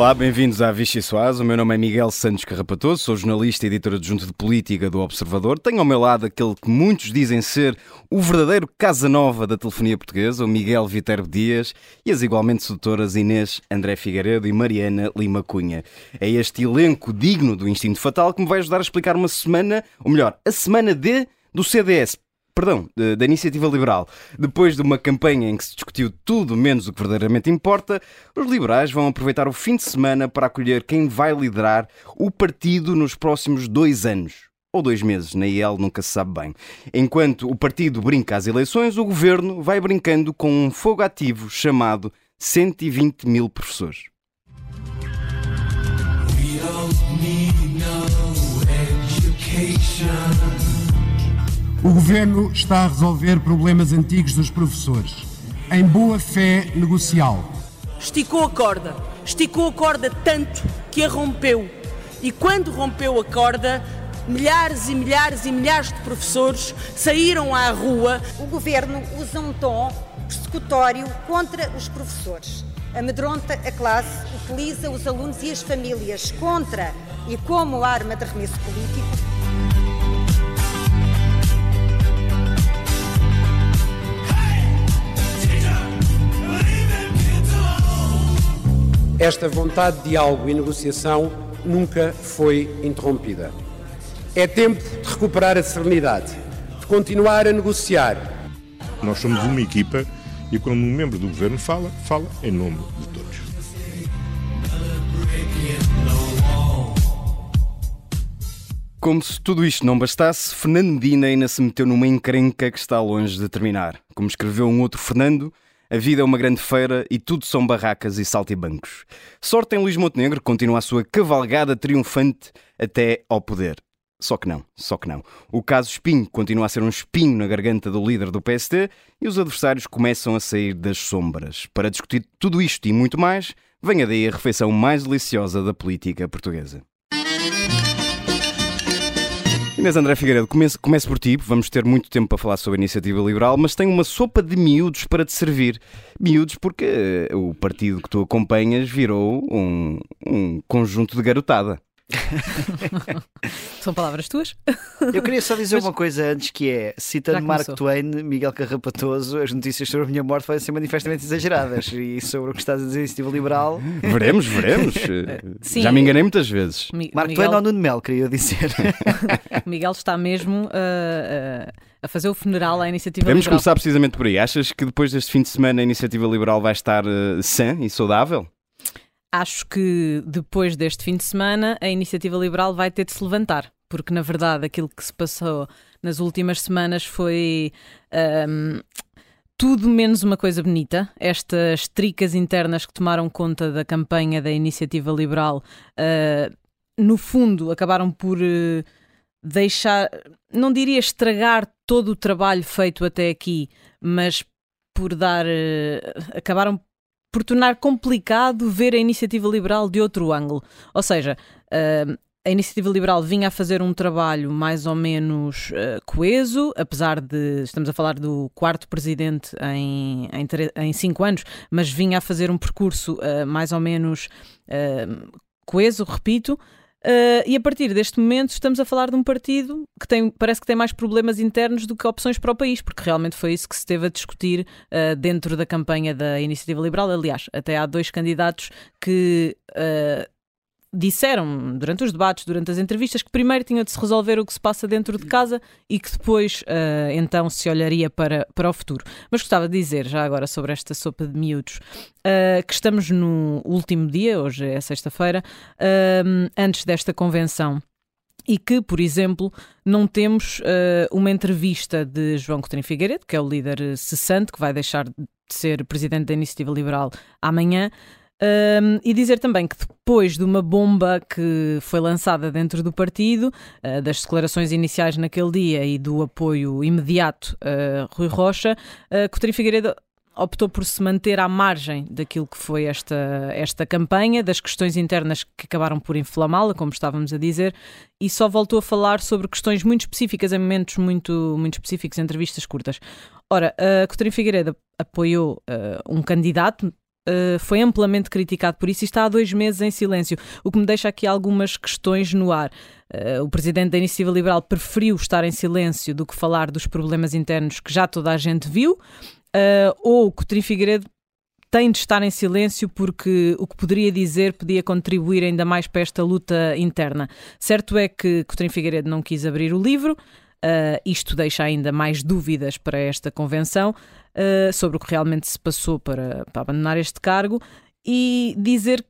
Olá, bem-vindos à Vichy Soaz. O meu nome é Miguel Santos Carrapatoso, sou jornalista e editor adjunto de política do Observador. Tenho ao meu lado aquele que muitos dizem ser o verdadeiro Casanova da telefonia portuguesa, o Miguel Viterbo Dias, e as igualmente sedutoras Inês André Figueiredo e Mariana Lima Cunha. É este elenco digno do Instinto Fatal que me vai ajudar a explicar uma semana, ou melhor, a semana D do CDS perdão, da Iniciativa Liberal. Depois de uma campanha em que se discutiu tudo menos o que verdadeiramente importa, os liberais vão aproveitar o fim de semana para acolher quem vai liderar o partido nos próximos dois anos. Ou dois meses, na IEL nunca se sabe bem. Enquanto o partido brinca às eleições, o governo vai brincando com um fogo ativo chamado 120 mil professores. We don't need no education. O governo está a resolver problemas antigos dos professores, em boa fé negocial. Esticou a corda, esticou a corda tanto que a rompeu. E quando rompeu a corda, milhares e milhares e milhares de professores saíram à rua. O governo usa um tom persecutório contra os professores. Amedronta a classe, utiliza os alunos e as famílias contra e como arma de arremesso político. Esta vontade de diálogo e negociação nunca foi interrompida. É tempo de recuperar a serenidade, de continuar a negociar. Nós somos uma equipa e quando um membro do governo fala, fala em nome de todos. Como se tudo isto não bastasse, Fernando Medina ainda se meteu numa encrenca que está longe de terminar. Como escreveu um outro Fernando, a vida é uma grande feira e tudo são barracas e saltibancos. Sorte em Luís Montenegro continua a sua cavalgada triunfante até ao poder. Só que não, só que não. O caso Espinho continua a ser um espinho na garganta do líder do PSD e os adversários começam a sair das sombras. Para discutir tudo isto e muito mais, venha daí a refeição mais deliciosa da política portuguesa. Inês André Figueiredo, comece, comece por ti, vamos ter muito tempo para falar sobre a iniciativa liberal, mas tenho uma sopa de miúdos para te servir. Miúdos porque eh, o partido que tu acompanhas virou um, um conjunto de garotada. São palavras tuas? Eu queria só dizer Mas... uma coisa antes que é, citando Mark Twain, Miguel Carrapatoso, as notícias sobre a minha morte podem ser manifestamente exageradas e sobre o que estás a dizer iniciativa liberal. Veremos, veremos. Sim. Já me enganei muitas vezes. Mi Mark Miguel... Twain ou Nuno Mel, queria dizer. Miguel está mesmo uh, uh, a fazer o funeral à iniciativa Podemos liberal. Podemos começar precisamente por aí. Achas que depois deste fim de semana a iniciativa liberal vai estar uh, sã e saudável? Acho que depois deste fim de semana a iniciativa liberal vai ter de se levantar, porque na verdade aquilo que se passou nas últimas semanas foi. Um, tudo menos uma coisa bonita. Estas tricas internas que tomaram conta da campanha da iniciativa liberal, uh, no fundo, acabaram por uh, deixar, não diria estragar todo o trabalho feito até aqui, mas por dar. Uh, acabaram por tornar complicado ver a iniciativa liberal de outro ângulo. Ou seja, uh, a iniciativa liberal vinha a fazer um trabalho mais ou menos uh, coeso, apesar de estamos a falar do quarto presidente em, em, em cinco anos, mas vinha a fazer um percurso uh, mais ou menos coeso, repito. Uh, e a partir deste momento estamos a falar de um partido que tem, parece que tem mais problemas internos do que opções para o país, porque realmente foi isso que se teve a discutir uh, dentro da campanha da Iniciativa Liberal. Aliás, até há dois candidatos que uh, disseram durante os debates, durante as entrevistas, que primeiro tinha de se resolver o que se passa dentro de casa e que depois uh, então se olharia para, para o futuro. Mas gostava de dizer, já agora, sobre esta sopa de miúdos, uh, que estamos no último dia, hoje é sexta-feira, uh, antes desta convenção. E que, por exemplo, não temos uma entrevista de João Coutinho Figueiredo, que é o líder cessante, que vai deixar de ser presidente da Iniciativa Liberal amanhã, um, e dizer também que depois de uma bomba que foi lançada dentro do partido, uh, das declarações iniciais naquele dia e do apoio imediato a Rui Rocha, uh, Coutinho Figueiredo optou por se manter à margem daquilo que foi esta, esta campanha, das questões internas que acabaram por inflamá-la, como estávamos a dizer, e só voltou a falar sobre questões muito específicas, em momentos muito, muito específicos, entrevistas curtas. Ora, a Coutinho Figueiredo apoiou uh, um candidato, uh, foi amplamente criticado por isso e está há dois meses em silêncio, o que me deixa aqui algumas questões no ar. Uh, o presidente da Iniciativa Liberal preferiu estar em silêncio do que falar dos problemas internos que já toda a gente viu, uh, ou Coutinho Figueiredo tem de estar em silêncio porque o que poderia dizer podia contribuir ainda mais para esta luta interna. Certo é que Coutinho Figueiredo não quis abrir o livro, uh, isto deixa ainda mais dúvidas para esta convenção uh, sobre o que realmente se passou para, para abandonar este cargo e dizer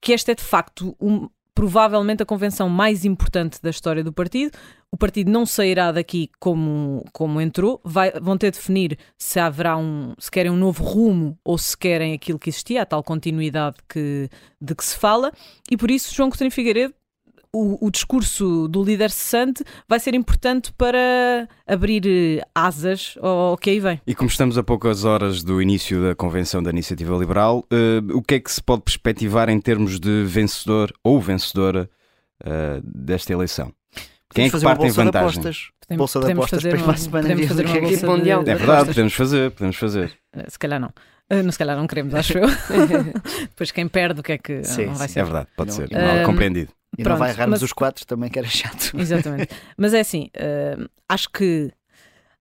que esta é de facto um, provavelmente a convenção mais importante da história do partido. O partido não sairá daqui como, como entrou, Vai, vão ter de definir se haverá um, se querem um novo rumo ou se querem aquilo que existia, a tal continuidade que, de que se fala, e por isso João Coutinho Figueiredo o, o, discurso do líder cessante vai ser importante para abrir eh, asas ao, que aí vem. E como estamos a poucas horas do início da convenção da Iniciativa Liberal, uh, o que é que se pode perspectivar em termos de vencedor ou vencedora uh, desta eleição? Quem é que parte em vantagem? Podemos, bolsa de apostas fazer uma, semana podemos fazer uma bolsa mundial. É verdade, podemos fazer, podemos fazer. Se calhar não. Uh, se calhar não queremos, acho eu. Depois quem perde, o que é que sim, não vai sim, ser? É verdade, pode não, ser. Mal compreendido. E Pronto, não vai errarmos mas... os quatro também, que era chato. Exatamente. mas é assim, uh, acho que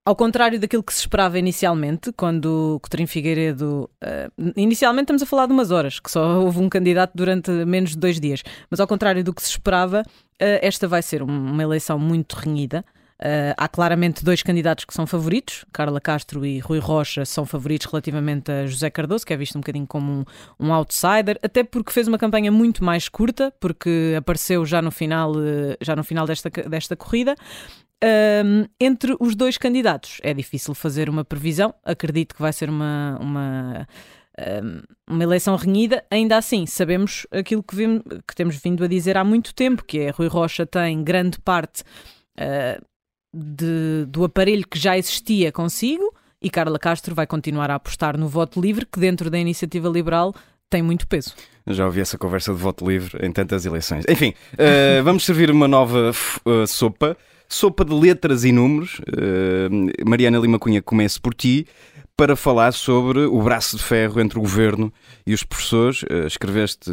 ao contrário daquilo que se esperava inicialmente, quando o Coutinho Figueiredo. Uh, inicialmente estamos a falar de umas horas, que só houve um candidato durante menos de dois dias. Mas ao contrário do que se esperava, uh, esta vai ser uma eleição muito renhida. Uh, há claramente dois candidatos que são favoritos, Carla Castro e Rui Rocha são favoritos relativamente a José Cardoso, que é visto um bocadinho como um, um outsider, até porque fez uma campanha muito mais curta, porque apareceu já no final, uh, já no final desta, desta corrida. Uh, entre os dois candidatos é difícil fazer uma previsão, acredito que vai ser uma, uma uma eleição renhida, ainda assim sabemos aquilo que, vimos, que, temos vindo a dizer há muito tempo, que é Rui Rocha tem grande parte uh, de, do aparelho que já existia consigo e Carla Castro vai continuar a apostar no voto livre, que dentro da iniciativa liberal tem muito peso. Já ouvi essa conversa de voto livre em tantas eleições. Enfim, uh, vamos servir uma nova uh, sopa. Sopa de letras e números. Uh, Mariana Lima Cunha, comece por ti para falar sobre o braço de ferro entre o governo e os professores. escreveste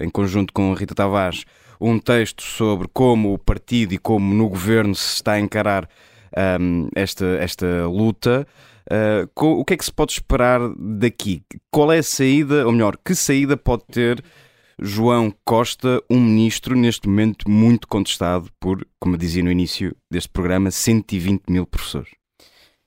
em conjunto com Rita Tavares um texto sobre como o partido e como no governo se está a encarar um, esta, esta luta. Uh, o que é que se pode esperar daqui? Qual é a saída, ou melhor, que saída pode ter João Costa, um ministro neste momento muito contestado por, como eu dizia no início deste programa, 120 mil professores?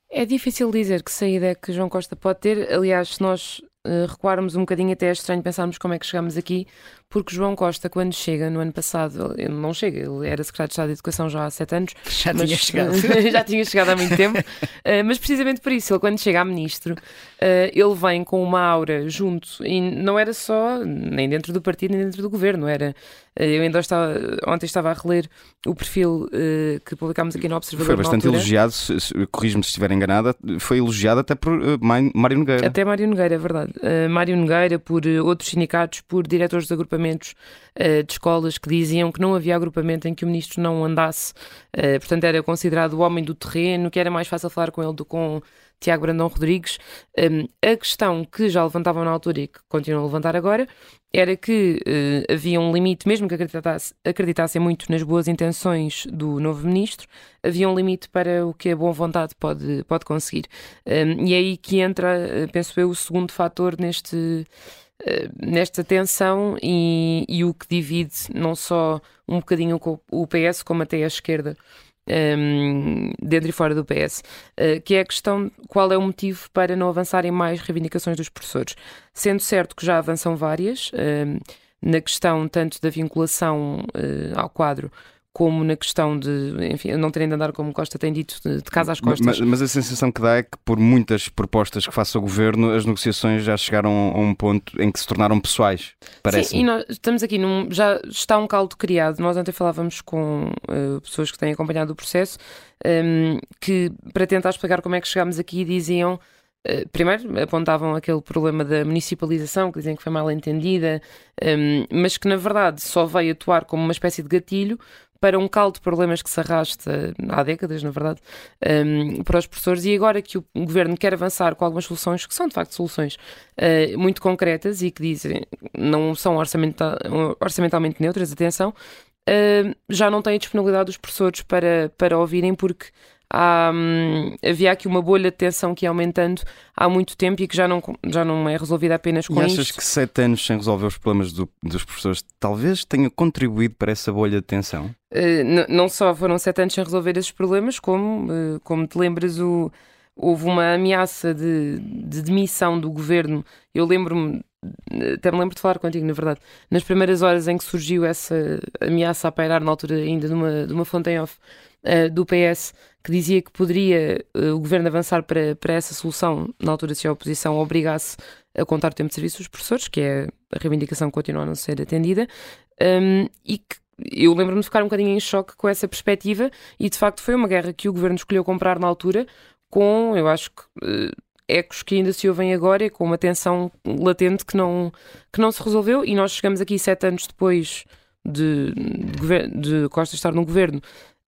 É difícil dizer que saída é que João Costa pode ter. Aliás, se nós uh, recuarmos um bocadinho, até é estranho pensarmos como é que chegamos aqui, porque João Costa, quando chega no ano passado, ele não chega, ele era secretário de Estado de Educação já há sete anos. Já mas, tinha chegado. já tinha chegado há muito tempo. Uh, mas precisamente por isso, ele quando chega a ministro, uh, ele vem com uma aura junto, e não era só, nem dentro do partido, nem dentro do governo, era. Uh, eu ainda estava, ontem estava a reler o perfil que publicámos aqui no Observador. Foi bastante elogiado, corrijo-me se estiver enganada, foi elogiado até por Mário Nogueira. Até Mário Nogueira, é verdade. Mário Nogueira, por outros sindicatos, por diretores de agrupamentos agrupamentos uh, de escolas que diziam que não havia agrupamento em que o ministro não andasse, uh, portanto era considerado o homem do terreno, que era mais fácil falar com ele do que com Tiago Brandão Rodrigues. Um, a questão que já levantavam na altura e que continuam a levantar agora era que uh, havia um limite, mesmo que acreditasse, acreditassem muito nas boas intenções do novo ministro, havia um limite para o que a boa vontade pode, pode conseguir. Um, e é aí que entra, penso eu, o segundo fator neste eh, nesta tensão e, e, o que divide não só um bocadinho o PS, como até a esquerda. Um, ehm, dentro e fora do PS, uh, eh, que é a questão qual é o motivo para não avançarem mais reivindicações dos professores. Sendo certo que já avançam várias, uh, na questão tanto da vinculação uh, ao quadro como na questão de, enfim, não terem de andar, como Costa tem dito, de, casa às costas. Mas, mas, a sensação que dá é que, por muitas propostas que faça o governo, as negociações já chegaram a um ponto em que se tornaram pessoais. Parece. Sim, e nós estamos aqui, num, já está um caldo criado. Nós ontem falávamos com uh, pessoas que têm acompanhado o processo, um, ehm, que para tentar explicar como é que chegámos aqui diziam. Uh, primeiro apontavam aquele problema da municipalização, que dizem que foi mal entendida, um, ehm, mas que na verdade só veio atuar como uma espécie de gatilho para um caldo de problemas que se arrasta há décadas, na verdade, um, para os professores, e agora que o governo quer avançar com algumas soluções, que são de facto soluções uh, muito concretas e que dizem não são orçamental, orçamentalmente neutras, atenção, uh, já não tem a disponibilidade dos professores para, para ouvirem, porque há, hum, havia aqui uma bolha de tensão que ia aumentando há muito tempo e que já não, já não é resolvida apenas com e achas isto. que sete anos sem resolver os problemas do, dos professores talvez tenha contribuído para essa bolha de tensão? Uh, não só foram sete anos sem resolver esses problemas, como, uh, como te lembras, o, houve uma ameaça de, de demissão do governo. Eu lembro-me até me lembro de falar contigo, na verdade, nas primeiras horas em que surgiu essa ameaça a pairar na altura ainda de uma, de uma fonte em off uh, do PS, que dizia que poderia uh, o governo avançar para, para essa solução, na altura se a oposição obrigasse a contar o tempo de serviço dos professores, que é a reivindicação que continua a não ser atendida, um, e que eu lembro-me de ficar um bocadinho em choque com essa perspectiva, e de facto foi uma guerra que o governo escolheu comprar na altura, com, eu acho que. Uh, ecos que ainda se ouvem agora, com uma tensão latente que não, que não se resolveu, e nós chegamos aqui sete anos depois de, de, de Costa estar no governo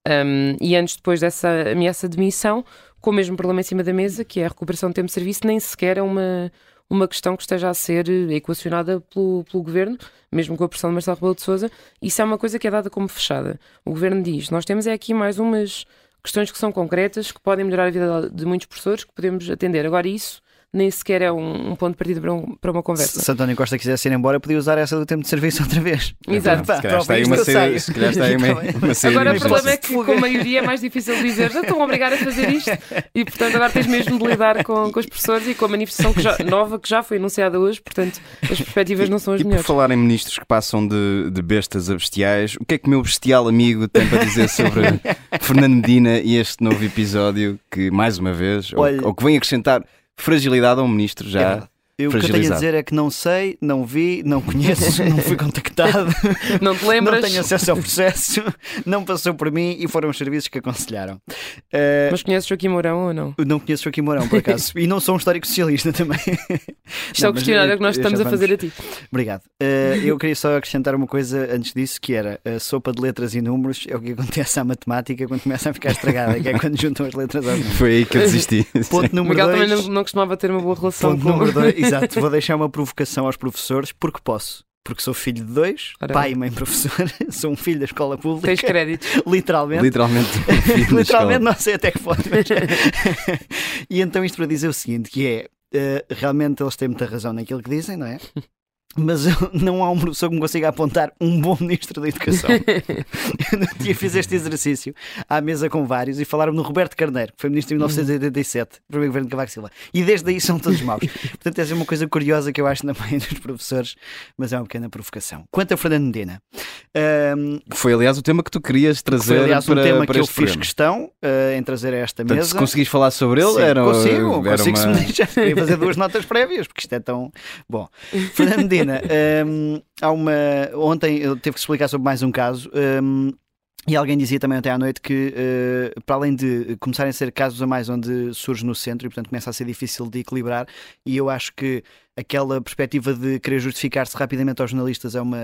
um, e antes depois dessa ameaça de demissão, com o mesmo problema em cima da mesa, que é a recuperação do tempo de serviço, nem sequer é uma, uma questão que esteja a ser equacionada pelo, pelo Governo, mesmo com a pressão de Marcelo Rebelo de Sousa, isso é uma coisa que é dada como fechada. O Governo diz, nós temos é aqui mais umas questões que são concretas, que podem melhorar a vida de muitos professores, que podemos atender. Agora isso nem sequer é um, um ponto de partida para, um, para, uma conversa. Se António Costa quisesse ir embora, podia usar essa do tempo de serviço outra vez. Exato. se calhar está aí uma série, se calhar está aí uma, uma série Agora o problema é que com a maioria é mais difícil dizer já estão a obrigar a fazer isto e portanto agora tens mesmo de lidar com, com os professores e com a manifestação que já, nova que já foi anunciada hoje, portanto as perspectivas não são as e, melhores. E por falar em ministros que passam de, de bestas a bestiais, o que é que o meu bestial amigo tem para dizer sobre Fernando Medina e este novo episódio que mais uma vez, Olha, ou, ou que vem acrescentar fragilidade a um ministro já. Eu, o que eu tenho a dizer é que não sei, não vi, não conheço, não fui contactado, não te lembras, não tenho acesso ao processo, não passou por mim e foram os serviços que aconselharam. Uh, Mas conheces Joaquim Mourão ou não? Não conheço Joaquim Mourão, por acaso, e não sou um histórico socialista também. Isto é o questionário que nós estamos a fazer a ti. Obrigado. Uh, eu queria só acrescentar uma coisa antes disso, que era a sopa de letras e números é o que acontece à matemática quando começa a ficar estragada, que é quando juntam as letras aos números. Foi aí que eu desisti. Ponto número Miguel dois, também não, não costumava ter uma boa relação ponto com... número dois, Exato, vou deixar uma provocação aos professores porque posso. Porque sou filho de dois, Caramba. pai e mãe professor, sou um filho da escola pública. Tens crédito. Literalmente. Literalmente. Literalmente, não sei até que ponto. Mas... e então isto para dizer o seguinte, que é, uh, realmente eles têm muita razão naquilo que dizem, não é? Mas não há um professor que me consiga apontar um bom ministro da Educação. eu no dia fiz este exercício à mesa com vários e falaram no Roberto Carneiro, que foi ministro em 1987, primeiro governo de Cavaco Silva. E desde aí são todos maus. Portanto, essa é uma coisa curiosa que eu acho na mãe dos professores, mas é uma pequena provocação. Quanto a Fernando Medina. Um, foi, aliás, o tema que tu querias trazer foi, aliás, para, um tema para que eu programa. fiz questão uh, em trazer a esta Portanto, mesa. Se conseguis falar sobre ele, Sim, era, consigo, era consigo uma... se me deixar. Queria fazer duas notas prévias, porque isto é tão. Bom, Fernando Medina. Um, há uma. Ontem eu tive que explicar sobre mais um caso. Um, e alguém dizia também ontem à noite que, uh, para além de começarem a ser casos a mais onde surge no centro e, portanto, começa a ser difícil de equilibrar, e eu acho que aquela perspectiva de querer justificar-se rapidamente aos jornalistas é uma,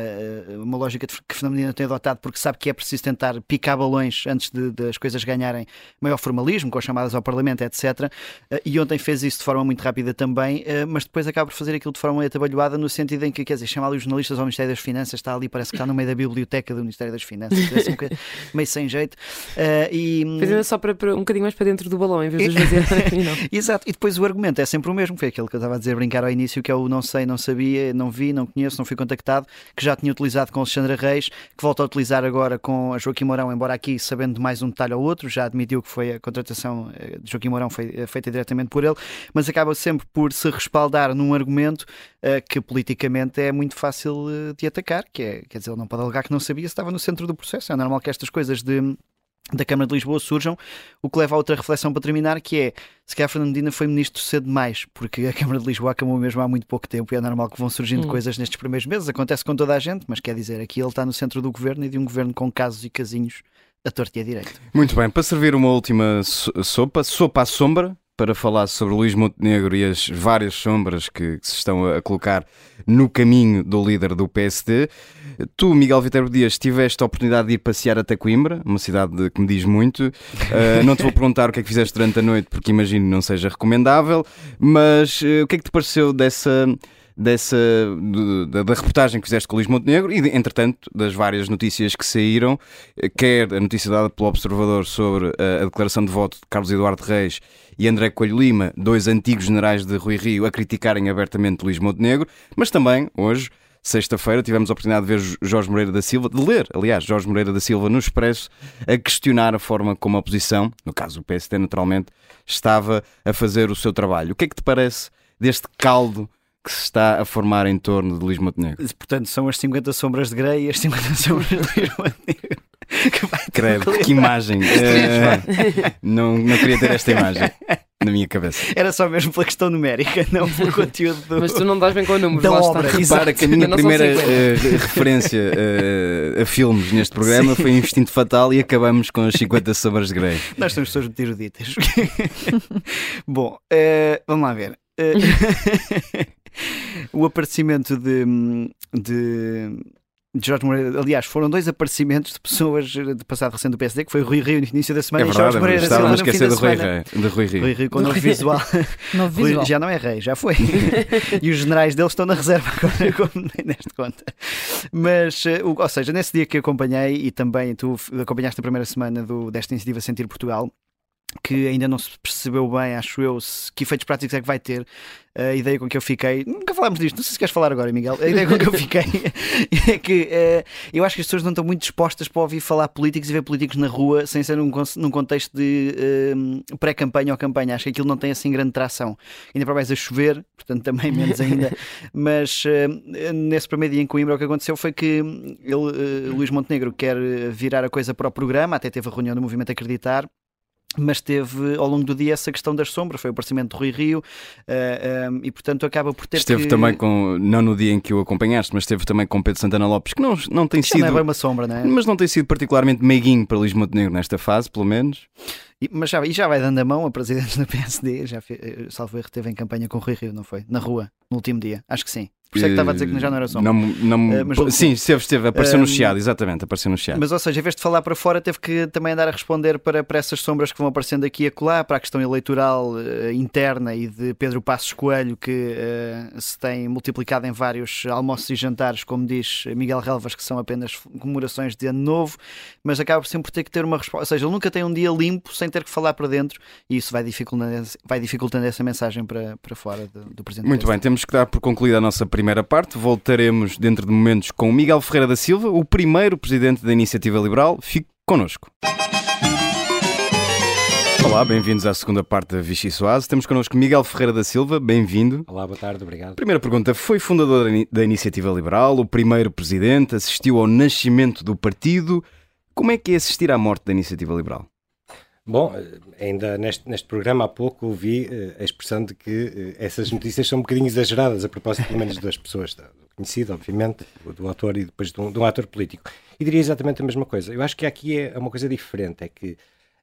uma lógica que Fernando tem adotado porque sabe que é preciso tentar picar balões antes de, de as coisas ganharem maior formalismo, com as chamadas ao Parlamento, etc. E ontem fez isso de forma muito rápida também, mas depois acaba por fazer aquilo de forma atabalhoada no sentido em que, quer dizer, chamar ali os jornalistas ao Ministério das Finanças, está ali, parece que está no meio da biblioteca do Ministério das Finanças, assim, meio sem jeito. E... Fazendo só para, para, um bocadinho mais para dentro do balão, em vez de esvaziar. Exato, e depois o argumento é sempre o mesmo, foi aquele que eu estava a dizer, brincar ao início que é o não sei, não sabia, não vi, não conheço, não fui contactado, que já tinha utilizado com Alexandra Reis, que volta a utilizar agora com a Joaquim Mourão, embora aqui sabendo de mais um detalhe ou outro, já admitiu que foi a contratação de Joaquim Mourão foi feita diretamente por ele, mas acaba sempre por se respaldar num argumento uh, que politicamente é muito fácil de atacar, que é, quer dizer, ele não pode alegar que não sabia se estava no centro do processo. É normal que estas coisas de da Câmara de Lisboa surjam, o que leva a outra reflexão para terminar, que é se calhar Fernandina foi ministro cedo demais, porque a Câmara de Lisboa acabou mesmo há muito pouco tempo e é normal que vão surgindo hum. coisas nestes primeiros meses, acontece com toda a gente, mas quer dizer, aqui ele está no centro do governo e de um governo com casos e casinhos a torta e a direito. Muito bem, para servir uma última sopa, sopa à sombra, para falar sobre Luís Montenegro e as várias sombras que se estão a colocar no caminho do líder do PSD. Tu, Miguel Viterbo Dias, tiveste a oportunidade de ir passear até Coimbra, uma cidade que me diz muito. Uh, não te vou perguntar o que é que fizeste durante a noite, porque imagino não seja recomendável, mas uh, o que é que te pareceu dessa dessa da, da, reportagem que fizeste com o Luís Montenegro e, entretanto, das várias notícias que saíram, quer a notícia dada pelo Observador sobre a, a declaração de voto de Carlos Eduardo Reis e André Coelho Lima, dois antigos generais de Rui Rio, a criticarem abertamente Luís Montenegro, mas também, hoje, sexta-feira, tivemos a oportunidade de ver Jorge Moreira da Silva, de ler, aliás, Jorge Moreira da Silva no Expresso, a questionar a forma como a oposição, no caso o PSD naturalmente, estava a fazer o seu trabalho. O que é que te parece deste caldo que se está a formar em torno de Luís Montenegro. Portanto, são as 50 sombras de Grey e as 50 sombras de Luís Montenegro. Que Credo, que imagem. Uh, não, não queria ter esta imagem na minha cabeça. Era só mesmo pela questão numérica, não pelo conteúdo do... Mas tu não dás bem com números, da obra. Está. Repara que a minha primeira uh, referência uh, a filmes neste programa Sim. foi Instinto Fatal e acabamos com as 50 sombras de Grey. Nós somos pessoas muito eruditas. Bom, vamos lá ver. o aparecimento de, de, de Jorge Moreira, aliás, foram dois aparecimentos de pessoas de passado recente do PSD, que foi o Rui Rio no início da semana é verdade, e Jorge Moreira estava a esquecer do Rui, Rui, de Rui Rio. Rui Rio com novo visual. novo visual. Rui, já não é rei, já foi. e os generais deles estão na reserva agora, como nem neste conta. Mas, eh, ou seja, nesse dia que acompanhei e também tu acompanhaste a primeira semana do, desta iniciativa Sentir Portugal, que ainda não se percebeu bem, acho eu, se, que efeitos práticos é que vai ter. A ideia com que eu fiquei, nunca falámos disto, não sei se queres falar agora, Miguel. A ideia com que eu fiquei é que uh, eu acho que as pessoas não estão muito dispostas para ouvir falar políticos e ver políticos na rua sem ser num, num contexto de uh, pré-campanha ou campanha. Acho que aquilo não tem assim grande tração. Ainda para mais a chover, portanto também menos ainda. Mas uh, nesse primeiro dia em Coimbra, o que aconteceu foi que ele, Luís Montenegro quer virar a coisa para o programa, até teve a reunião do Movimento Acreditar mas teve ao longo do dia essa questão das sombras, foi o aparecimento de Rui Rio uh, eh, um, eh, e portanto acaba por ter Esteve que... também com, não no dia em que o acompanhaste, mas esteve também com Pedro Santana Lopes, que não, não tem sido... Não é bem uma sombra, não é? Mas não tem sido particularmente meiguinho para Luís Montenegro nesta fase, pelo menos. E, mas já, e já vai dando a mão a presidentes da PSD, já fez, eh, salvo erro, teve em campanha com Rui Rio, não foi? Na rua, no último dia, acho que sim. Por isso é que estava a dizer que já não era sombra. Não, não, uh, mas, sim, esteve, esteve, apareceu uh, no Chiado, exatamente, apareceu no Chiado. Mas, ou seja, em vez de falar para fora, teve que também andar a responder para, para essas sombras que vão aparecendo aqui e acolá, para a questão eleitoral uh, interna e de Pedro Passos Coelho, que se tem multiplicado em vários almoços e jantares, como diz Miguel Relvas, que são apenas comemorações de ano novo, mas acaba sempre por ter que ter uma resposta. Ou seja, ele nunca tem um dia limpo sem ter que falar para dentro e isso vai dificultando, vai dificultando essa mensagem para, para fora do, do Presidente. Muito bem, temos que dar por concluída a nossa primeira parte. Voltaremos dentro de momentos com Miguel Ferreira da Silva, o primeiro presidente da Iniciativa Liberal. Fique connosco. Olá, bem-vindos à segunda parte da Vichy Soase. Temos connosco Miguel Ferreira da Silva, bem-vindo. Olá, boa tarde, obrigado. Primeira pergunta: foi fundador da Iniciativa Liberal, o primeiro presidente, assistiu ao nascimento do partido. Como é que é assistir à morte da Iniciativa Liberal? Bom, ainda neste, neste programa há pouco ouvi uh, a expressão de que uh, essas notícias são um bocadinho exageradas, a propósito pelo menos das pessoas, do conhecido, obviamente, do, autor e depois de um, de um, ator político. E diria exatamente a mesma coisa. Eu acho que aqui é uma coisa diferente, é que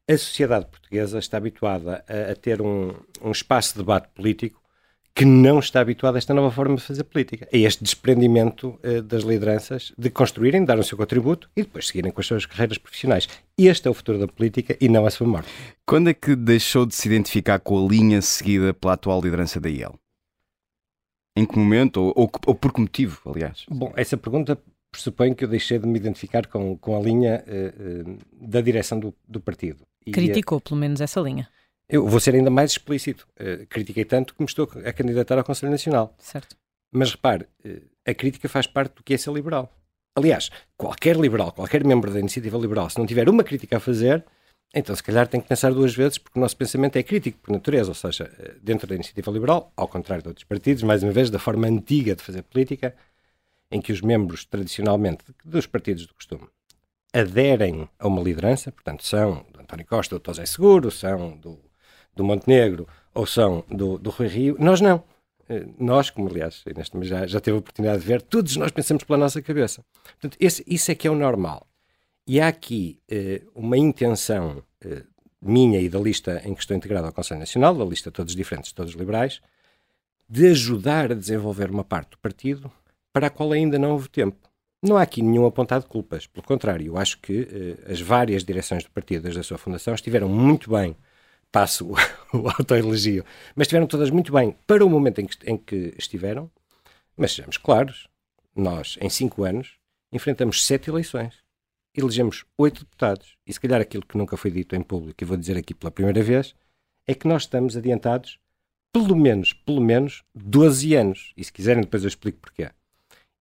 a sociedade portuguesa está habituada a, a ter um, um espaço de debate político que não está habituado a esta nova forma de fazer política, a este desprendimento uh, das lideranças de construírem, dar o seu contributo e depois seguirem com as suas carreiras profissionais. Este é o futuro da política e não a sua morte. Quando é que deixou de se identificar com a linha seguida pela atual liderança da IEL? Em que momento ou, ou, ou por que motivo, aliás? Bom, essa pergunta pressupõe que eu deixei de me identificar com, com a linha uh, uh, da direção do, do partido. E Criticou, pelo menos, essa linha. Eu vou ser ainda mais explícito. Uh, critiquei tanto que me estou a candidatar ao Conselho Nacional. Certo. Mas repare, uh, a crítica faz parte do que é ser liberal. Aliás, qualquer liberal, qualquer membro da iniciativa liberal, se não tiver uma crítica a fazer, então se calhar tem que pensar duas vezes, porque o nosso pensamento é crítico por natureza. Ou seja, uh, dentro da iniciativa liberal, ao contrário de outros partidos, mais uma vez, da forma antiga de fazer política, em que os membros, tradicionalmente, dos partidos do costume, aderem a uma liderança, portanto, são do António Costa, do Tosé Seguro, são do do Montenegro ou são do, do Rui Rio, nós não. Eh, nós, como aliás neste já, já teve a oportunidade de ver, todos nós pensamos pela nossa cabeça. Portanto, esse, isso é que é o normal. E há aqui eh, uma intenção eh, minha e da lista em que estou integrado ao Conselho Nacional, da lista todos diferentes, todos liberais, de ajudar a desenvolver uma parte do partido para a qual ainda não houve tempo. Não há aqui nenhum apontado de culpas. Pelo contrário, eu acho que uh, as várias direções do partido desde a sua fundação estiveram muito bem, passo o, autoelogio, mas estiveram todas muito bem para o momento em que, em que estiveram. Mas sejamos claros, nós, em cinco anos, enfrentamos sete eleições. Elegemos oito deputados. E se calhar aquilo que nunca foi dito em público, e vou dizer aqui pela primeira vez, é que nós estamos adiantados pelo menos, pelo menos 12 anos. E se quiserem, depois eu explico porquê.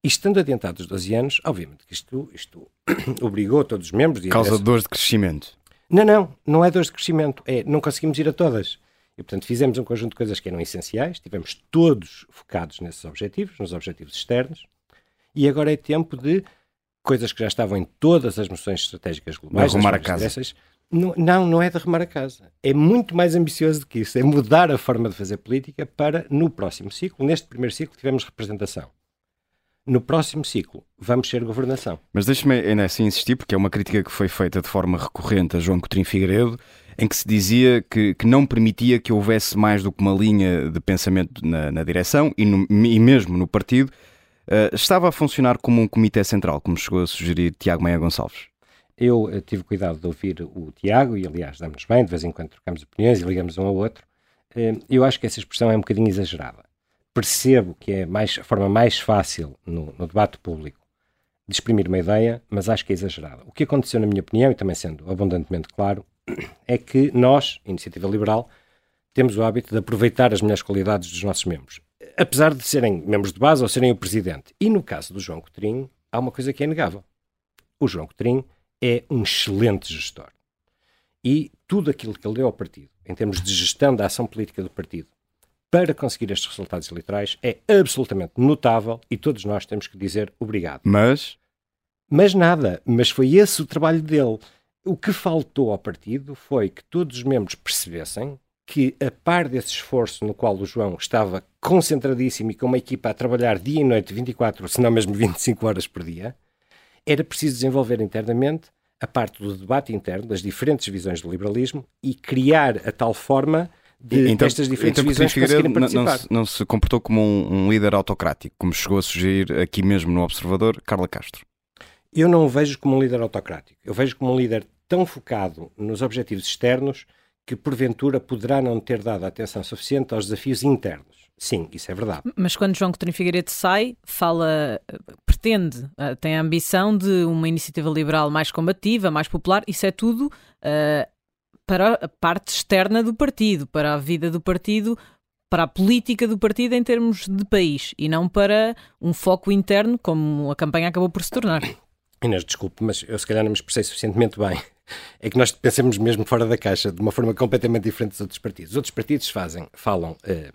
E estando adiantados 12 anos, obviamente que isto, isto obrigou todos os membros. Causa dores de crescimento. Não, não, não é dores de crescimento. É não conseguimos ir a todas. E, portanto, fizemos um conjunto de coisas que eram essenciais, tivemos todos focados nesses objetivos, nos objetivos externos, e agora é tempo de coisas que já estavam em todas as moções estratégicas globais. Arrumar a casa. Não, não, não é de arrumar a casa. É muito mais ambicioso do que isso. É mudar a forma de fazer política para, no próximo ciclo, neste primeiro ciclo, tivemos representação. No próximo ciclo, vamos ser governação. Mas deixe-me ainda assim insistir, porque é uma crítica que foi feita de forma recorrente a João Coutinho Figueiredo, em que se dizia que, que não permitia que houvesse mais do que uma linha de pensamento na, na direção e, no, e mesmo no partido. Uh, estava a funcionar como um comitê central, como chegou a sugerir Tiago Meia Gonçalves. Eu uh, tive cuidado de ouvir o Tiago, e aliás, damos bem, de vez em quando trocamos opiniões e ligamos um ao outro. Uh, eu acho que essa expressão é um bocadinho exagerada. Percebo que é mais, a forma mais fácil no, no debate público de exprimir uma ideia, mas acho que é exagerada. O que aconteceu, na minha opinião, e também sendo abundantemente claro, é que nós, Iniciativa Liberal, temos o hábito de aproveitar as melhores qualidades dos nossos membros, apesar de serem membros de base ou serem o presidente. E no caso do João Cotrim, há uma coisa que é inegável. O João Cotrim é um excelente gestor. E tudo aquilo que ele deu ao partido, em termos de gestão da ação política do partido, para conseguir estes resultados eleitorais, é absolutamente notável e todos nós temos que dizer obrigado. Mas? Mas nada. Mas foi esse o trabalho dele. O que faltou ao partido foi que todos os membros percebessem que, a par desse esforço no qual o João estava concentradíssimo e com uma equipa a trabalhar dia e noite, 24, se não mesmo 25 horas por dia, era preciso desenvolver internamente a parte do debate interno, das diferentes visões do liberalismo e criar a tal forma de então, estas diferentes então, visões participar. Não, se, não se comportou como um, um líder autocrático, como chegou a sugerir aqui mesmo no Observador, Carla Castro. Eu não o vejo como um líder autocrático. Eu vejo como um líder tão focado nos objetivos externos que porventura poderá não ter dado atenção suficiente aos desafios internos. Sim, isso é verdade. Mas quando João Coutinho Figueiredo sai, fala, pretende, eh, tem a ambição de uma iniciativa liberal mais combativa, mais popular, isso é tudo uh, para a parte externa do partido, para a vida do partido, para a política do partido em termos de país e não para um foco interno, como a campanha acabou por se tornar. Inês, desculpe, mas eu se calhar não me expressei suficientemente bem é que nós pensamos mesmo fora da caixa, de uma forma completamente diferente dos outros partidos. Os outros partidos fazem, falam uh,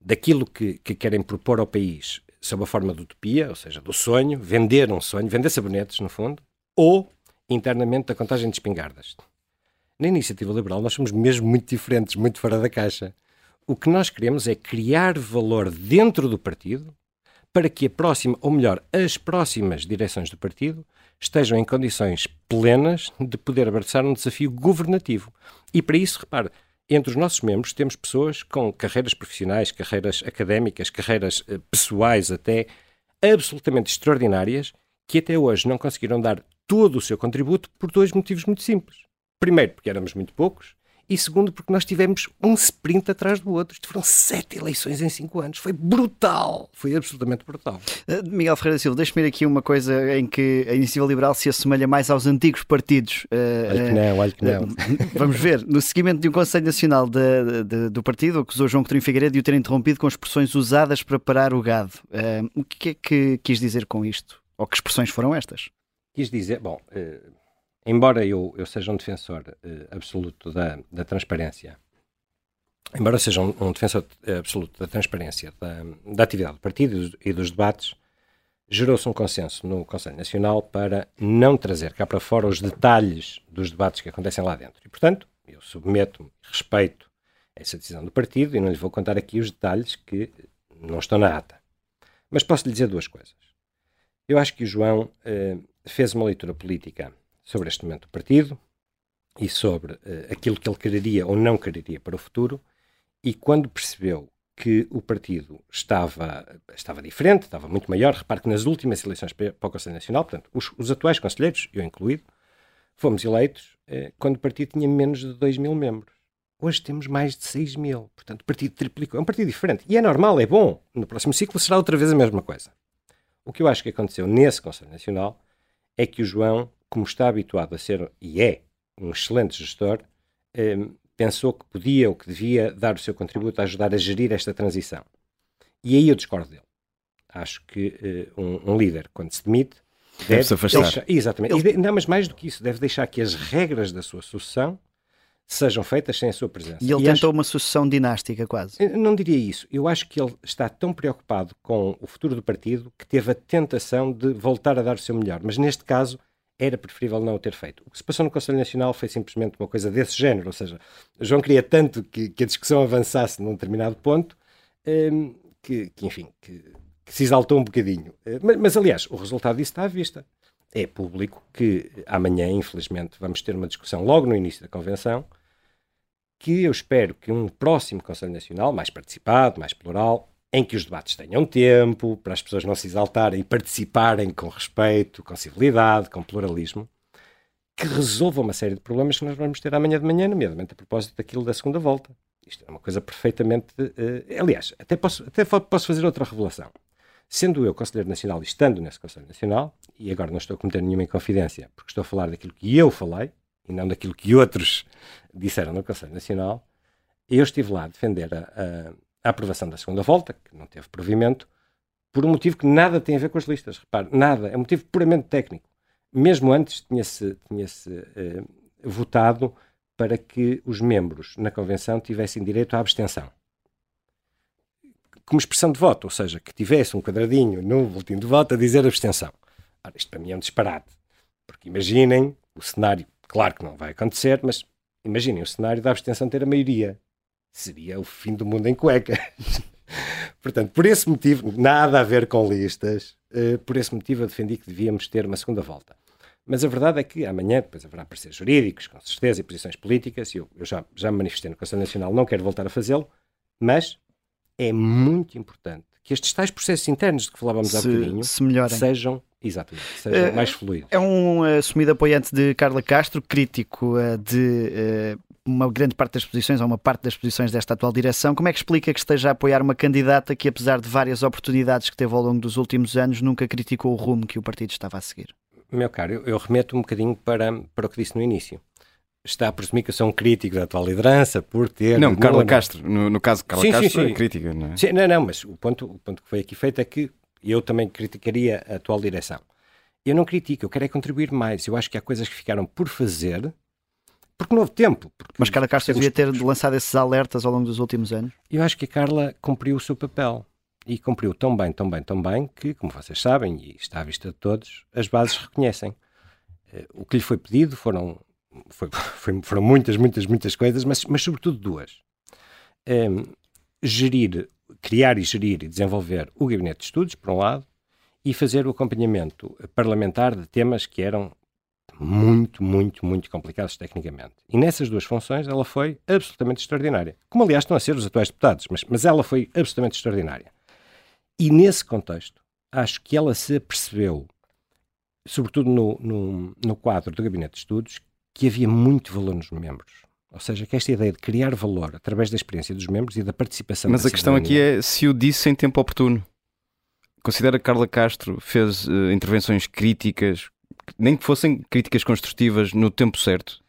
daquilo que, que, querem propor ao país sob a forma de utopia, ou seja, do sonho, vender um sonho, vender sabonetes, no fundo, ou internamente da contagem de espingardas. Na iniciativa liberal, nós somos mesmo muito diferentes, muito fora da caixa. O que nós queremos é criar valor dentro do partido para que a próxima, ou melhor, as próximas direções do partido estejam em condições plenas de poder abraçar um desafio governativo. E para isso, repare, entre os nossos membros temos pessoas com carreiras profissionais, carreiras académicas, carreiras eh, pessoais até, absolutamente extraordinárias, que até hoje não conseguiram dar todo o seu contributo por dois motivos muito simples. Primeiro, porque éramos muito poucos, e segundo, porque nós tivemos um sprint atrás do outro. Isto foram sete eleições em cinco anos. Foi brutal. Foi absolutamente brutal. Uh, Miguel Ferreira Silva, deixe-me ir aqui uma coisa em que a Iniciativa Liberal se assemelha mais aos antigos partidos. Uh, olha que não, olha que não. Uh, vamos ver. No seguimento de um Conselho Nacional de, de, do partido, acusou João Coutinho Figueiredo de o ter interrompido com expressões usadas para parar o gado. o que é que quis dizer com isto? Ou que expressões foram estas? Quis dizer, bom embora eu, eu seja um defensor uh, absoluto da, da transparência, embora seja um, um defensor uh, absoluto da transparência da, da atividade do partido e dos debates, gerou-se um consenso no Conselho Nacional para não trazer cá para fora os detalhes dos debates que acontecem lá dentro. E, portanto, eu submeto-me, respeito essa decisão do partido e não lhe vou contar aqui os detalhes que não estão na ata. Mas posso lhe dizer duas coisas. Eu acho que o João eh, fez uma leitura política sobre este momento do partido e sobre uh, aquilo que ele quereria ou não quereria para o futuro. E quando percebeu que o partido estava, estava diferente, estava muito maior. Repare que nas últimas eleições para o Conselho Nacional, portanto, os, os atuais conselheiros, eu incluído, fomos eleitos eh, quando o partido tinha menos de 2 mil membros. Hoje temos mais de 6 mil. Portanto, o partido triplicou. É um partido diferente. E é normal, é bom. No próximo ciclo será outra vez a mesma coisa. O que eu acho que aconteceu nesse Conselho Nacional é que o João, como está habituado a ser, e é, um excelente gestor, eh, pensou que podia ou que devia dar o seu contributo a ajudar a gerir esta transição. E aí eu discordo dele. Acho que uh, um, um, líder, quando se demite, deve, deve se afastar. Deixar, exatamente. Ele... não, mas mais do que isso, deve deixar que as regras da sua sucessão sejam feitas sem a sua presença. E ele e tentou acho... uma sucessão dinástica, quase. Não diria isso. Eu acho que ele está tão preocupado com o futuro do partido que teve a tentação de voltar a dar o seu melhor. Mas neste caso, era preferível não o ter feito. O que se passou no Conselho Nacional foi simplesmente uma coisa desse género, ou seja, João queria tanto que, que a discussão avançasse num determinado ponto um, que, que, enfim, que, que, se exaltou um bocadinho. Eh, mas, mas, aliás, o resultado disso está à vista. É público que amanhã, infelizmente, vamos ter uma discussão logo no início da convenção que eu espero que um próximo Conselho Nacional, mais participado, mais plural, em que os debates tenham tempo, para as pessoas não se exaltarem e participarem com respeito, com civilidade, com pluralismo, que resolva uma série de problemas que nós vamos ter amanhã de manhã, nomeadamente a propósito daquilo da segunda volta. Isto é uma coisa perfeitamente. Uh, aliás, até posso, até posso fazer outra revelação. Sendo eu Conselheiro Nacional e estando nesse Conselho Nacional, e agora não estou a cometer nenhuma inconfidência, porque estou a falar daquilo que eu falei e não daquilo que outros disseram no Conselho Nacional, eu estive lá a defender a, a aprovação da segunda volta, que não teve provimento, por um motivo que nada tem a ver com as listas. Repare, nada. É um motivo puramente técnico. Mesmo antes tinha-se tinha uh, votado para que os membros na convenção tivessem direito à abstenção. Como expressão de voto, ou seja, que tivesse um quadradinho no boletim de voto a dizer abstenção. Ora, isto para mim é um disparate. Porque imaginem o cenário, claro que não vai acontecer, mas imaginem o cenário da abstenção ter a maioria seria o fim do mundo em cuecas. Portanto, por esse motivo, nada a ver com listas, uh, por esse motivo eu defendi que devíamos ter uma segunda volta. Mas a verdade é que amanhã depois haverá pareceres jurídicos, com certeza, e posições políticas, e eu, eu já, já me manifestei no Conselho Nacional, não quero voltar a fazê-lo, mas é muito importante que estes tais processos internos de que falávamos se, há bocadinho se sejam Exatamente, sejam uh, mais fluidos. É um assumido apoiante de Carla Castro, crítico uh, de uh, uma grande parte das posições, ou uma parte das posições desta atual direção. Como é que explica que esteja a apoiar uma candidata que, apesar de várias oportunidades que teve ao longo dos últimos anos, nunca criticou o rumo que o partido estava a seguir? Meu caro, eu, eu remeto um bocadinho para, para o que disse no início está a presumir que eu sou um crítico da atual liderança por ter. Não, Carla Castro, no, no caso Carla sim, Castro, sim, sim. é crítica, não é? Sim, não, não, mas o ponto, o ponto que foi aqui feito é que eu também criticaria a atual direção. Eu não critico, eu quero é contribuir mais. Eu acho que há coisas que ficaram por fazer porque não houve tempo. Mas Carla Castro devia ter lançado esses alertas ao longo dos últimos anos. Eu acho que a Carla cumpriu o seu papel. E cumpriu tão bem, tão bem, tão bem, que, como vocês sabem, e está à vista de todos, as bases reconhecem. Eh, o que lhe foi pedido foram, foi, foi, foram muitas, muitas, muitas coisas, mas, mas sobretudo duas. Um, ehm, gerir, criar e gerir e desenvolver o gabinete de estudos, por um lado, e fazer o acompanhamento parlamentar de temas que eram muito, muito, muito complicados tecnicamente. E nessas duas funções ela foi absolutamente extraordinária. Como, aliás, estão a ser os atuais deputados, mas, mas ela foi absolutamente extraordinária. E nesse contexto, acho que ela se apercebeu, sobretudo no, no, no quadro do Gabinete de Estudos, que havia muito valor nos membros. Ou seja, que esta ideia de criar valor através da experiência dos membros e da participação Mas da a questão aqui é se o disse em tempo oportuno. Considera que Carla Castro fez uh, intervenções críticas nem que fossem críticas construtivas no tempo certo.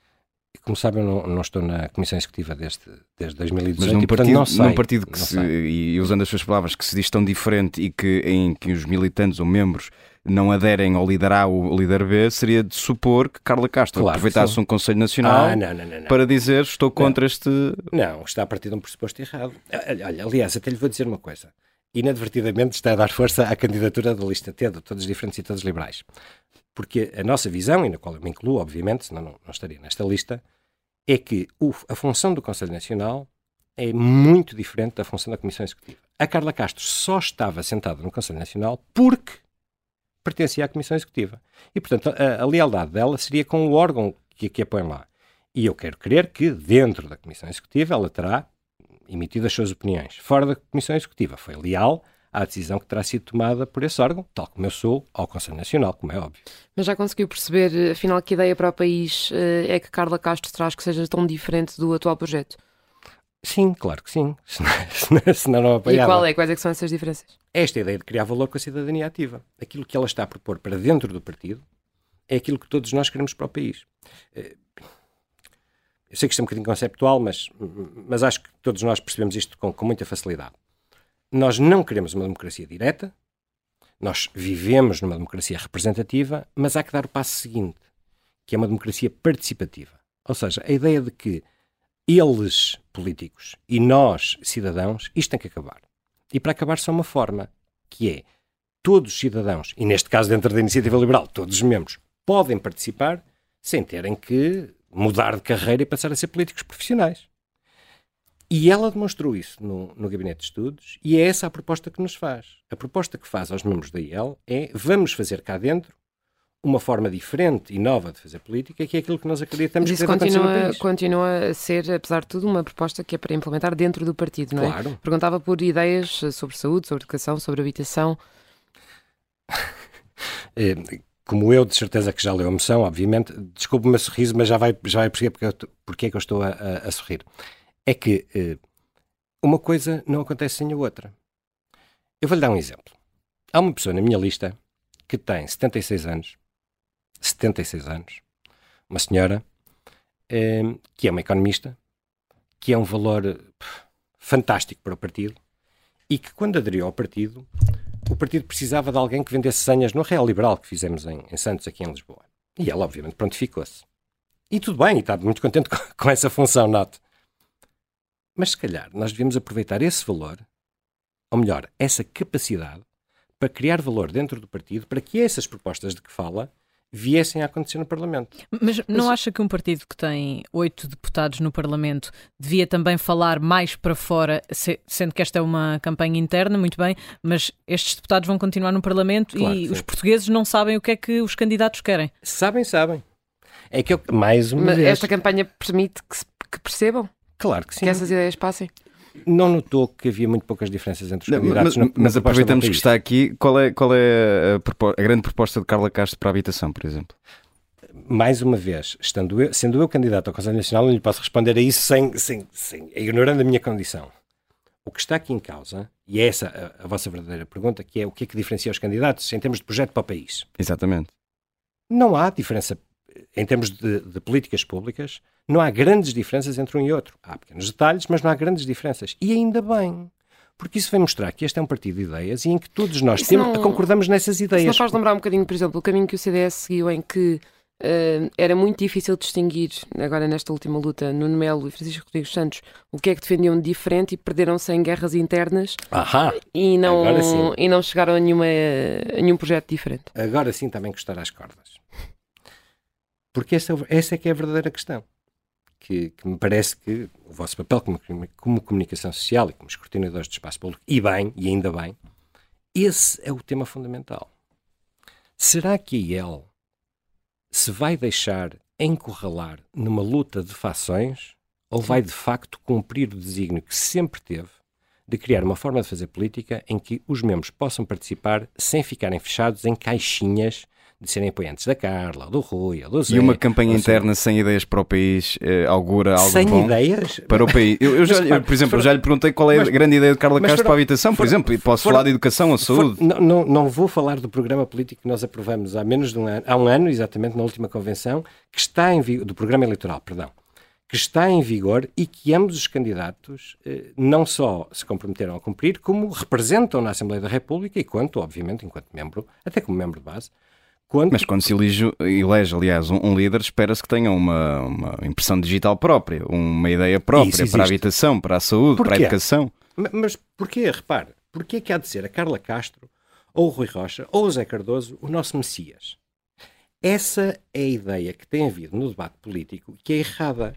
Como sabem, eu não, não estou na Comissão Executiva desde, desde 2018 Mas num partido, não sei, num partido que se, e usando as suas palavras, que se diz tão diferente e que em que os militantes ou membros não aderem ao líder A ou ao líder B, seria de supor que Carla Castro claro, aproveitasse um Conselho Nacional ah, não, não, não, para dizer estou contra este. Não, está a partir de um pressuposto errado. Olha, aliás, até lhe vou dizer uma coisa. Inadvertidamente está a dar força à candidatura da lista T, de todos diferentes e todos liberais. Porque a nossa visão, e na qual eu me incluo, obviamente, senão não, não estaria nesta lista, é que o, a função do Conselho Nacional é muito diferente da função da Comissão Executiva. A Carla Castro só estava sentada no Conselho Nacional porque pertencia à Comissão Executiva. E, portanto, a, a lealdade dela seria com o órgão que, que a põe lá. E eu quero crer que, dentro da Comissão Executiva, ela terá emitido as suas opiniões fora da Comissão Executiva, foi leal à decisão que terá sido tomada por esse órgão, tal como eu sou ao Conselho Nacional, como é óbvio. Mas já conseguiu perceber, afinal, que ideia para o país eh, é que Carla Castro traz que seja tão diferente do atual projeto? Sim, claro que sim. Senão não apoiava. E qual é? Quais é que são essas diferenças? Esta ideia de criar valor com a cidadania ativa. Aquilo que ela está a propor para dentro do partido é aquilo que todos nós queremos para o país. Eh, eu sei que isto é um bocadinho conceptual, mas, mas acho que todos nós percebemos isto com, com muita facilidade. Nós não queremos uma democracia direta, nós vivemos numa democracia representativa, mas há que dar o passo seguinte, que é uma democracia participativa. Ou seja, a ideia de que eles, políticos, e nós, cidadãos, isto tem que acabar. E para acabar só uma forma, que é todos os cidadãos, e neste caso dentro da iniciativa liberal, todos os membros, podem participar sem terem que mudar de carreira e passar a ser políticos profissionais. E ela demonstrou isso no, no Gabinete de Estudos e é essa a proposta que nos faz. A proposta que faz aos membros da IEL é vamos fazer cá dentro uma forma diferente e nova de fazer política, que é aquilo que nós acreditamos Mas isso que deve continua, continua a ser, apesar de tudo, uma proposta que é para implementar dentro do partido, não é? Claro. Perguntava por ideias sobre saúde, sobre educação, sobre habitação. É, como eu, de certeza que já leu a moção, obviamente, desculpe o meu sorriso, mas já vai, já vai perceber porque, porque é que eu estou a, a, a sorrir. É que eh, uma coisa não acontece sem a outra. Eu vou-lhe dar um exemplo. Há uma pessoa na minha lista que tem 76 anos, 76 anos, uma senhora eh, que é uma economista, que é um valor pff, fantástico para o partido e que, quando aderiu ao partido, o partido precisava de alguém que vendesse senhas no Real Liberal que fizemos em, em Santos, aqui em Lisboa. E ela, obviamente, prontificou-se. E tudo bem, e está muito contente com, com essa função, note. Mas se calhar nós devíamos aproveitar esse valor, ou melhor, essa capacidade, para criar valor dentro do partido, para que essas propostas de que fala viessem a acontecer no Parlamento. Mas não Mas... acha que um partido que tem oito deputados no Parlamento devia também falar mais para fora, sendo que esta é uma campanha interna, muito bem, mas estes deputados vão continuar no Parlamento claro, e sim. os portugueses não sabem o que é que os candidatos querem? Sabem, sabem. É que eu, mais uma mas vez... Esta campanha permite que, que percebem? Claro que sim. Que essas ideias passem? não notou que havia muito poucas diferenças entre os candidatos. Mas, na, mas aproveitamos que está aqui. Qual é, qual é a, a, grande proposta de Carla Castro para a habitação, por exemplo? Mais uma vez, estando eu, sendo eu candidato ao Conselho Nacional, não lhe posso responder a isso sem, sem, sem ignorando a minha condição. O que está aqui em causa, e é essa a, a vossa verdadeira pergunta, que é o que é que diferencia os candidatos em termos de projeto para o país. Exatamente. Não há diferença em termos de, de, políticas públicas, não há grandes diferenças entre um e outro. Há pequenos detalhes, mas não há grandes diferenças. E ainda bem. Porque isso vai mostrar que este é um partido de ideias e em que todos nós temos, não, concordamos nessas ideias. Isso não faz lembrar um bocadinho, por exemplo, o caminho que o CDS seguiu em que uh, era muito difícil distinguir, agora nesta última luta, Nuno Melo e Francisco Rodrigues Santos, o que é que defendiam de diferente e perderam-se em guerras internas Ahá, e, não, e não chegaram a, nenhuma, a nenhum projeto diferente. Agora sim também custar às cordas. Porque essa, essa é que é a verdadeira questão. Que, que, me parece que o vosso papel como, como comunicação social e como escrutinadores do espaço público, e bem, e ainda bem, esse é o tema fundamental. Será que a IEL se vai deixar encurralar numa luta de fações ou vai de facto cumprir o desígnio que sempre teve de criar uma forma de fazer política em que os membros possam participar sem ficarem fechados em caixinhas de serem apoiantes da Carla, do Rui, do Zé. E uma campanha interna sem ideias para o país eh, augura algo sem bom ideias? para o país. Eu, eu já, eu, por exemplo, já lhe perguntei qual é mas, a grande ideia de Carla Castro para a habitação, por exemplo, e posso falar de educação ou saúde. não, não, não vou falar do programa político que nós aprovamos há menos de um ano, há um ano, exatamente, na última convenção, que está em do programa eleitoral, perdão, que está em vigor e que ambos os candidatos eh, não só se comprometeram a cumprir, como representam na Assembleia da República e quanto, obviamente, enquanto membro, até como membro de base, quando... Mas quando se elege, elege aliás, um, um líder, espera-se que tenha uma, uma, impressão digital própria, uma ideia própria para a habitação, para a saúde, Porquê? para a educação. Mas porquê? Repare, porquê que há de ser a Carla Castro, ou o Rui Rocha, ou o Zé Cardoso o nosso Messias? Essa é a ideia que tem havido no debate político que é errada.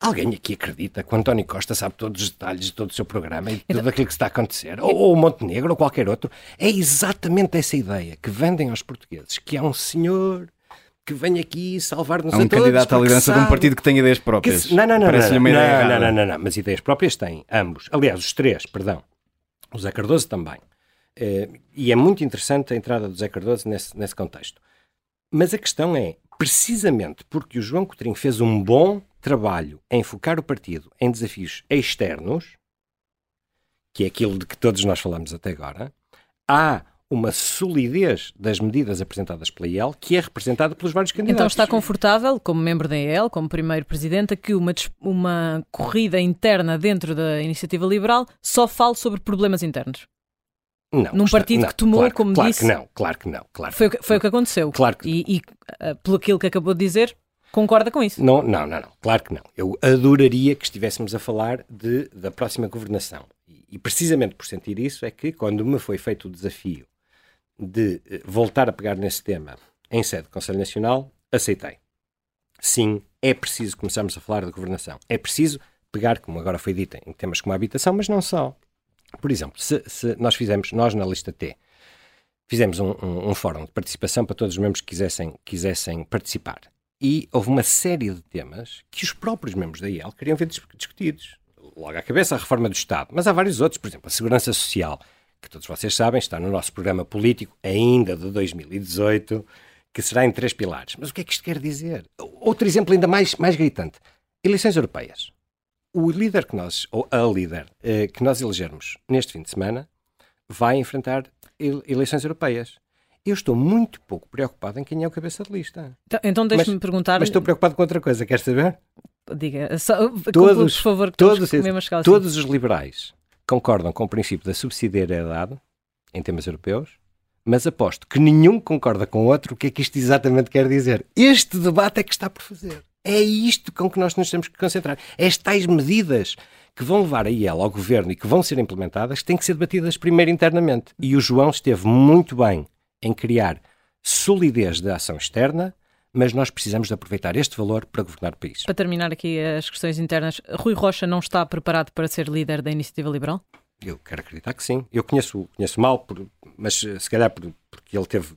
Alguém aqui acredita que o António Costa sabe todos os detalhes de todo o seu programa e de tudo aquilo que está a acontecer? Ou, ou o Montenegro ou qualquer outro? É exatamente essa ideia que vendem aos portugueses, que há um senhor que venha aqui salvar-nos Há a um todos. candidato à liderança de um sabe partido que tem ideias próprias. Não, não, não. Parece-lhe não, uma ideia não, errada. não, não, não, mas ideias próprias têm, ambos. Aliás, os três, perdão. O Zé Cardoso também. Eh, e é muito interessante a entrada do Zé Cardoso nesse, nesse contexto. Mas a questão é, precisamente porque o João Coutinho fez um bom trabalho em focar o partido em desafios externos, que é aquilo de que todos nós falamos até agora, há uma solidez das medidas apresentadas pela IEL que é representada pelos vários candidatos. Então está confortável, como membro da EL, como primeiro presidente, que uma, uma corrida interna dentro da iniciativa liberal só fale sobre problemas internos. Não, num está- partido não, que tomou, claro, como claro disse- que não, claro que não, claro Foi foi o que aconteceu. Claro que E, e ah, pelo aquilo que acabou de dizer, concorda com isso. Não, não, não, não, claro que não. Eu adoraria que estivéssemos a falar de, da próxima governação. E, e precisamente por sentir isso é que, quando me foi feito o desafio de eh, voltar a pegar nesse tema em sede do Conselho Nacional, aceitei. Sim, é preciso começarmos a falar de governação. É preciso pegar, como agora foi dito, em temas como a habitação, mas não só. Por exemplo, se, se nós fizemos, nós na lista T, fizemos um, um- um fórum de participação para todos os membros que quisessem, quisessem participar. E houve uma série de temas que os próprios membros da IEL queriam ver dis- discutidos. Logo à cabeça, a reforma do Estado, mas há vários outros, por exemplo, a segurança social, que todos vocês sabem, está no nosso programa político, ainda de 2018, que será em três pilares. Mas o que é que isto quer dizer? Outro exemplo ainda mais, mais gritante: eleições europeias. O líder que nós, ou a líder eh, que nós elegermos neste fim de semana, vai enfrentar ele- eleições europeias. Eu estou muito pouco preocupado em quem é o cabeça de lista. Então, Então deixe-me perguntar. Mas estou preocupado com outra coisa, quer saber? Diga, só, Todos, por favor, que todos, fim. todos os liberais concordam com o princípio da subsidiariedade em temas europeus, mas aposto que nenhum concorda com o outro o que é que isto exatamente quer dizer. Este debate é que está por fazer. É isto com que nós nos temos que concentrar. Estas tais medidas que vão levar a IEL ao governo e que vão ser implementadas têm que ser debatidas primeiro internamente. E o João esteve muito bem em criar solidez da ação externa, mas nós precisamos de aproveitar este valor para governar o país. Para terminar aqui as questões internas, Rui Rocha não está preparado para ser líder da Iniciativa Liberal? Eu quero acreditar que sim. Eu conheço, conheço mal, por- mas eh, se calhar por- porque ele teve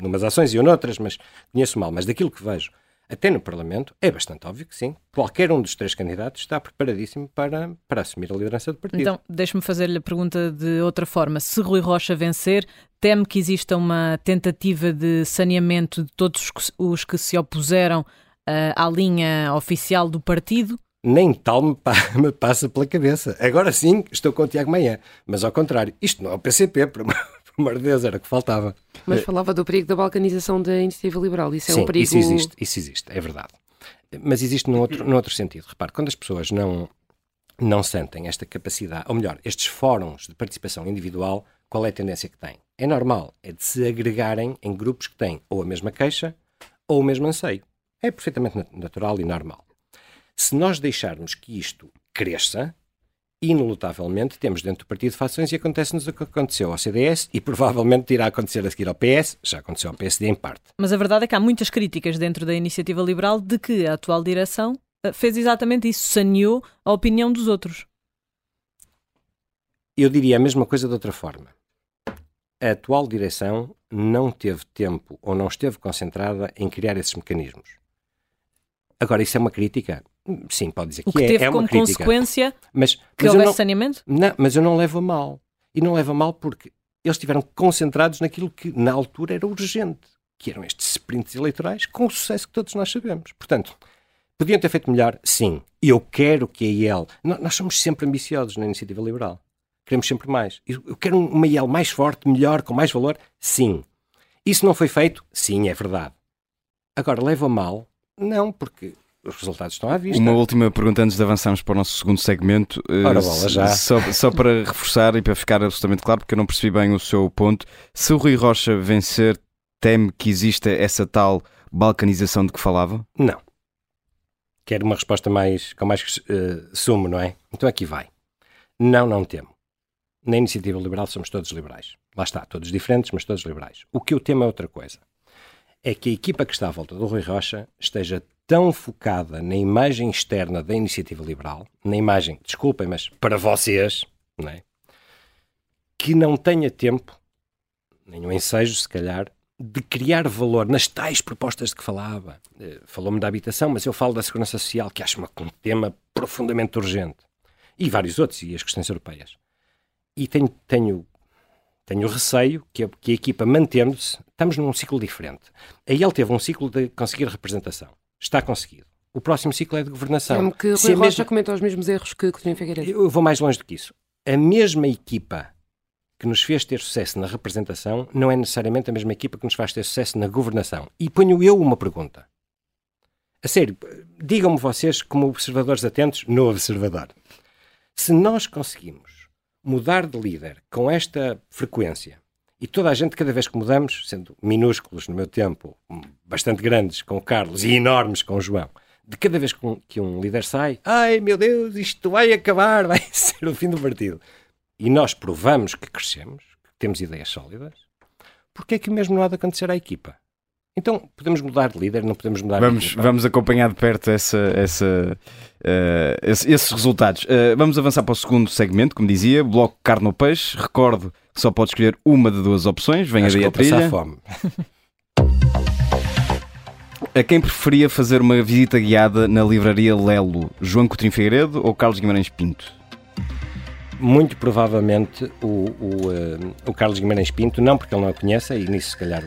numas ações e eu noutras, mas conheço mal. Mas daquilo que vejo, até no Parlamento, é bastante óbvio que sim. Qualquer um dos três candidatos está preparadíssimo para, para assumir a liderança do partido. Então, deixe-me fazer-lhe a pergunta de outra forma. Se Rui Rocha vencer, teme que exista uma tentativa de saneamento de todos os que- se opuseram ah, à linha oficial do partido? Nem tal me, pa- me passa pela cabeça. Agora sim, estou com o Tiago Manhã. Mas ao contrário, isto não é o PCP, por amor, amor de Deus, era o que faltava. Mas falava do perigo da balcanização da iniciativa liberal. Isso é Sim, um perigo. isso existe, isso existe, é verdade. Mas existe num outro, num outro sentido. Repare, quando as pessoas não, não sentem esta capacidade, ou melhor, estes fóruns de participação individual, qual é a tendência que têm? É normal, é de se agregarem em grupos que têm ou a mesma queixa ou o mesmo anseio. É perfeitamente nat- natural e normal. Se nós deixarmos que isto cresça, inelutavelmente temos dentro do partido fações e acontece-nos o que aconteceu ao CDS e provavelmente irá acontecer a seguir ao PS, já aconteceu ao PSD em parte. Mas a verdade é que há muitas críticas dentro da Iniciativa Liberal de que a atual direção ah, fez exatamente isso, saneou a opinião dos outros. Eu diria a mesma coisa de outra forma. A atual direção não teve tempo ou não esteve concentrada em criar esses mecanismos. Agora, isso é uma crítica? Sim, pode dizer O que, que é, teve é uma como crítica. consequência Mas, que mas eu houvesse não, saneamento? não, mas eu não levo a mal. E não levo a mal porque eles estiveram concentrados naquilo que na altura era urgente, que eram estes sprints eleitorais com o sucesso que todos nós sabemos. Portanto, podiam ter feito melhor? Sim. Eu quero que a IEL... nó- Nós somos sempre ambiciosos na iniciativa liberal. Queremos sempre mais. Eu eu quero uma IEL mais forte, melhor, com mais valor? Sim. Isso não foi feito? Sim, é verdade. Agora, leva a mal? Não, porque os resultados estão à vista. Uma última pergunta antes de avançarmos para o nosso segundo segmento. Eh, Ora, bola, já. Só, só para reforçar e para ficar absolutamente claro, porque eu não percebi bem o seu ponto. Se o Rui Rocha vencer, teme que exista essa tal balcanização de que falava? Não. Quero uma resposta mais, com mais eh, sumo, não é? Então aqui vai. Não, não temo. Na iniciativa liberal somos todos liberais. Lá está, todos diferentes, mas todos liberais. O que eu temo é outra coisa. É que a equipa que está à volta do Rui Rocha esteja tão focada na imagem externa da iniciativa liberal, na imagem, desculpem, mas para vocês, não é? que não tenha tempo, o ensejo, se calhar, de criar valor nas tais propostas de que falava. Eh, falou-me da habitação, mas eu falo da segurança social, que acho um tema profundamente urgente. E vários outros, e as questões europeias. E tenho, tenho, tenho receio que a, que a equipa, mantendo-se, estamos num ciclo diferente. Aí ele teve um ciclo de conseguir representação. Está conseguido. O próximo ciclo é de governação. É que Rui Rocha mesma... comenta os mesmos erros que Coutinho Figueiredo. Eu vou mais longe do que isso. A mesma equipa que nos fez ter sucesso na representação não é necessariamente a mesma equipa que nos faz ter sucesso na governação. E ponho eu uma pergunta. A sério, digam-me vocês, como observadores atentos, no observador. Se nós conseguimos mudar de líder com esta frequência, e toda a gente, cada vez que mudamos, sendo minúsculos no meu tempo, bastante grandes com o Carlos e enormes com o João, de cada vez que um líder sai, ai meu Deus, isto vai acabar, vai ser o fim do partido. E nós provamos que crescemos, que temos ideias sólidas, porque é que mesmo não há de acontecer à equipa? Então, podemos mudar de líder, não podemos mudar vamos, de Vamos acompanhar de perto essa, essa, uh, esse, esses resultados. Uh, vamos avançar para o segundo segmento, como dizia, bloco carne ou peixe. Recordo que só pode escolher uma de duas opções. Venha daí a trilha. fome. a quem preferia fazer uma visita guiada na livraria Lelo? João Coutinho Figueiredo ou Carlos Guimarães Pinto? muito provavelmente o, o, uh, o, Carlos Guimarães Pinto, não porque ele não a conheça, e nisso se calhar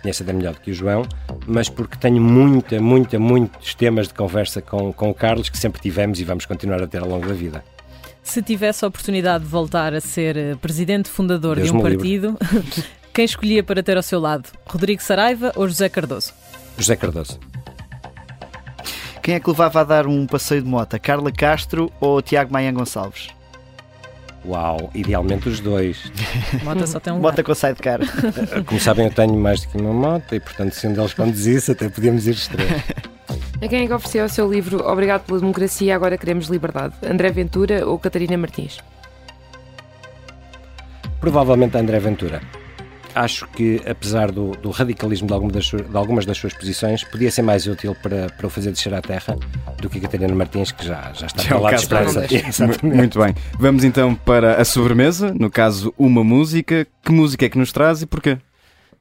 conhece até melhor do que o João, mas porque tenho muita, muita, muitos temas de conversa com, com o Carlos que sempre tivemos e vamos continuar a ter ao longo da vida. Se tivesse a oportunidade de voltar a ser eh, presidente fundador Deus de um partido, quem escolhia para ter ao seu lado? Rodrigo Saraiva ou José Cardoso? José Cardoso. Quem é que levava a dar um passeio de moto? Carla Castro ou Tiago Maia Gonçalves? Uau, idealmente os dois. Mota só tem um Mota com sidecar. Como sabem, eu tenho mais do que uma moto e, portanto, se um deles conduzisse, até podíamos ir os três. A quem é que ofereceu o seu livro Obrigado pela Democracia, Agora Queremos Liberdade? André Ventura ou Catarina Martins? Provavelmente André Ventura acho que, apesar do, do radicalismo de, alguma das de, algumas das suas posições, podia ser mais útil para, para o fazer descer à terra do que a Catarina Martins, que já, já está já lá de esperança. Muito bem. Vamos então para a sobremesa, no caso, uma música. Que música é que nos traz e porquê?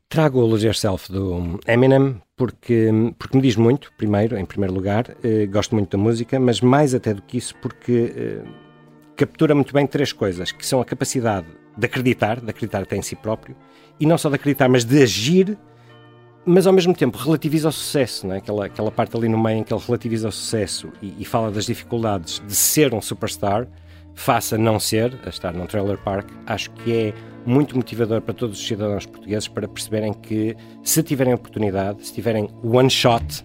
Trago o Lose Yourself do Eminem porque, porque me diz muito, primeiro, em primeiro lugar. Eh, gosto muito da música, mas mais até do que isso, porque eh, captura muito bem três coisas, que são a capacidade de acreditar, de acreditar até em si próprio, e não só de acreditar, mas de agir, mas ao mesmo tempo relativiza o sucesso, não é? aquela, aquela parte ali no meio em que ele relativiza o sucesso e, e fala das dificuldades de ser um superstar, faça não ser, a estar num trailer park, acho que é muito motivador para todos os cidadãos portugueses para perceberem que se tiverem oportunidade, se tiverem one shot,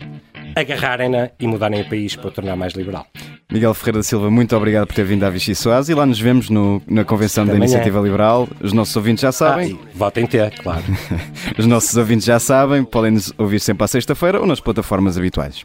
agarrarem-na e mudarem o país para o tornar mais liberal. Miguel Ferreira da Silva, muito obrigado por ter vindo à Vichy Soares e lá nos vemos no, na convenção da Iniciativa Liberal. Os nossos ouvintes já sabem. Ah, votem ter, claro. Os nossos ouvintes já sabem, podem nos ouvir sempre à sexta-feira ou nas plataformas habituais.